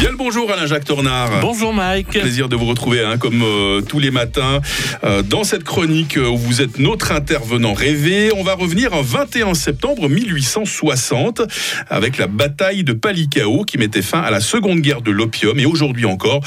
Bien le bonjour Alain-Jacques Tornard. Bonjour Mike. Plaisir de vous retrouver hein, comme euh, tous les matins euh, dans cette chronique euh, où vous êtes notre intervenant rêvé. On va revenir en 21 septembre 1860 avec la bataille de Palikao qui mettait fin à la seconde guerre de l'opium et aujourd'hui encore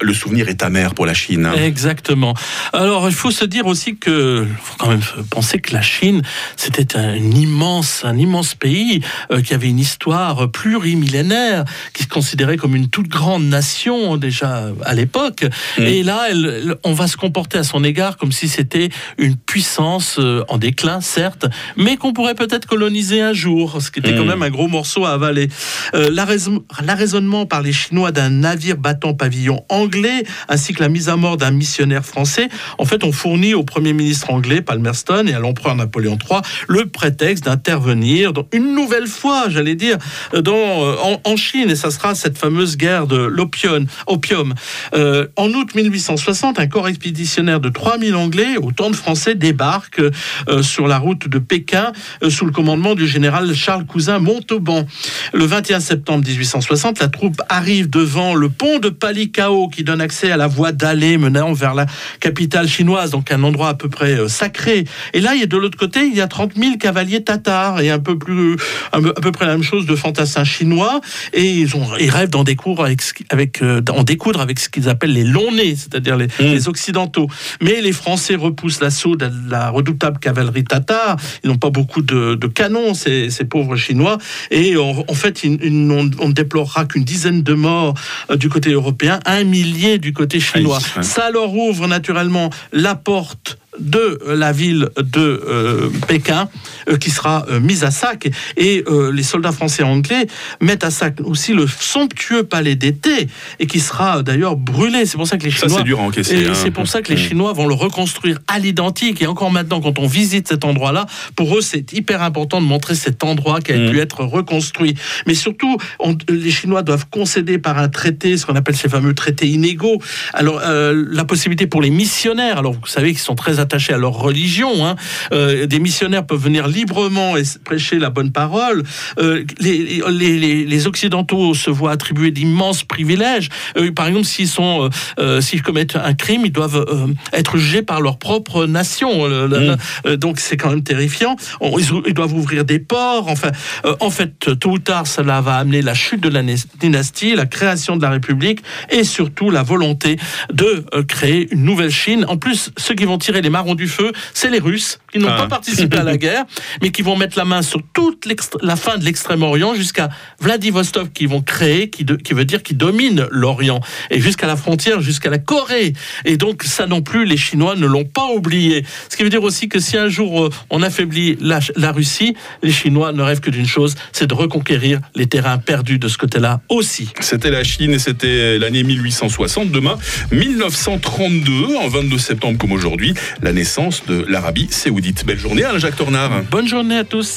le souvenir est amer pour la Chine. hein. Exactement. Alors il faut se dire aussi que faut quand même penser que la Chine c'était un immense un immense pays qui avait une histoire plurimillénaire qui se considérait comme une toute grande nation déjà à l'époque Mm. et là elle- on va se comporter à son égard comme si c'était une puissance euh, en déclin certes mais qu'on pourrait peut-être coloniser un jour ce qui était quand Mm. même un gros morceau à avaler Euh, l'arraison- l'arraisonnement par les Chinois d'un navire battant pavillon anglais, ainsi que la mise à mort d'un missionnaire français, en fait, ont fourni au Premier ministre anglais, Palmerston, et à l'empereur Napoléon III, le prétexte d'intervenir une nouvelle fois, j'allais dire, dans, euh, en, en Chine, et ça sera cette fameuse guerre de l'opium. Opium. Euh, en août 1860, un corps expéditionnaire de 3000 Anglais, autant de Français, débarque euh, sur la route de Pékin euh, sous le commandement du général Charles Cousin Montauban. Le 21 septembre 1860, la troupe arrive devant le pont de Palikao qui donne accès à la voie d'allée menant vers la capitale chinoise, donc un endroit à peu près euh, sacré. Et là, il y a de l'autre côté, il y a 30 000 cavaliers tatars et un peu plus, à peu près la même chose de fantassins chinois. Et ils, ont, ils rêvent d'en découdre avec, euh, d'en découdre avec ce qu'ils appellent les longs nez, c'est-à-dire les, les occidentaux. Mais les Français repoussent l'assaut de la redoutable cavalerie tatar. Ils n'ont pas beaucoup de, de canons, ces, ces pauvres Chinois. Et en, en fait, ils- ils- on, on ne déplorera qu'une dizaine de morts euh, du côté européen, un millier du côté chinois. Aïe, ouais. Ça leur ouvre naturellement la porte de la ville de euh, Pékin euh, qui sera euh, mise à sac et les soldats français et anglais mettent à sac aussi le somptueux palais d'été et qui sera d'ailleurs brûlé c'est pour ça que les Ça Chinois c'est dur à encaisser. et hein. c'est pour ça que les Mm. Chinois vont le reconstruire à l'identique. Et encore maintenant, quand on visite cet endroit-là, pour eux, c'est hyper important de montrer cet endroit qui a Mm. pu être reconstruit. Mais surtout, on- les Chinois doivent concéder par un traité, ce qu'on appelle ces fameux traités inégaux, alors la possibilité pour les missionnaires, alors vous savez qu'ils sont très attachés à leur religion, hein, euh, des missionnaires peuvent venir librement et prêcher la bonne parole. Euh, les, les, les- les Occidentaux se voient attribuer d'immenses privilèges. Euh, par exemple, s'ils sont, s'ils commettent un crime, ils doivent être jugés par leur propre nation. Euh, Mm. euh, donc c'est quand même terrifiant. Ils, doivent ouvrir des ports. Enfin, en fait, tôt ou tard, cela va amener la chute de la dynastie, la création de la République et surtout la volonté de créer une nouvelle Chine. En plus, ceux qui vont tirer les marrons du feu, c'est les Russes qui n'ont Ah. pas participé à la guerre, mais qui vont mettre la main sur toute la fin de l'extrême-orient jusqu'à Vladivostok, qui vont créer, qui, de- qui veut dire qui domine l'Orient, et jusqu'à la frontière, jusqu'à la Corée. Et donc, ça non plus, les Chinois ne l'ont pas oublié. Ce qui veut dire aussi que si un jour euh, on affaiblit la, la Russie, les Chinois ne rêvent que d'une chose, c'est de reconquérir les terrains perdus de ce côté-là aussi. C'était la Chine et c'était l'année 1860. Demain, 1932, en 22 septembre comme aujourd'hui, la naissance de l'Arabie Saoudite. Belle journée, Alain-Jacques Tornard. Bonne journée à tous.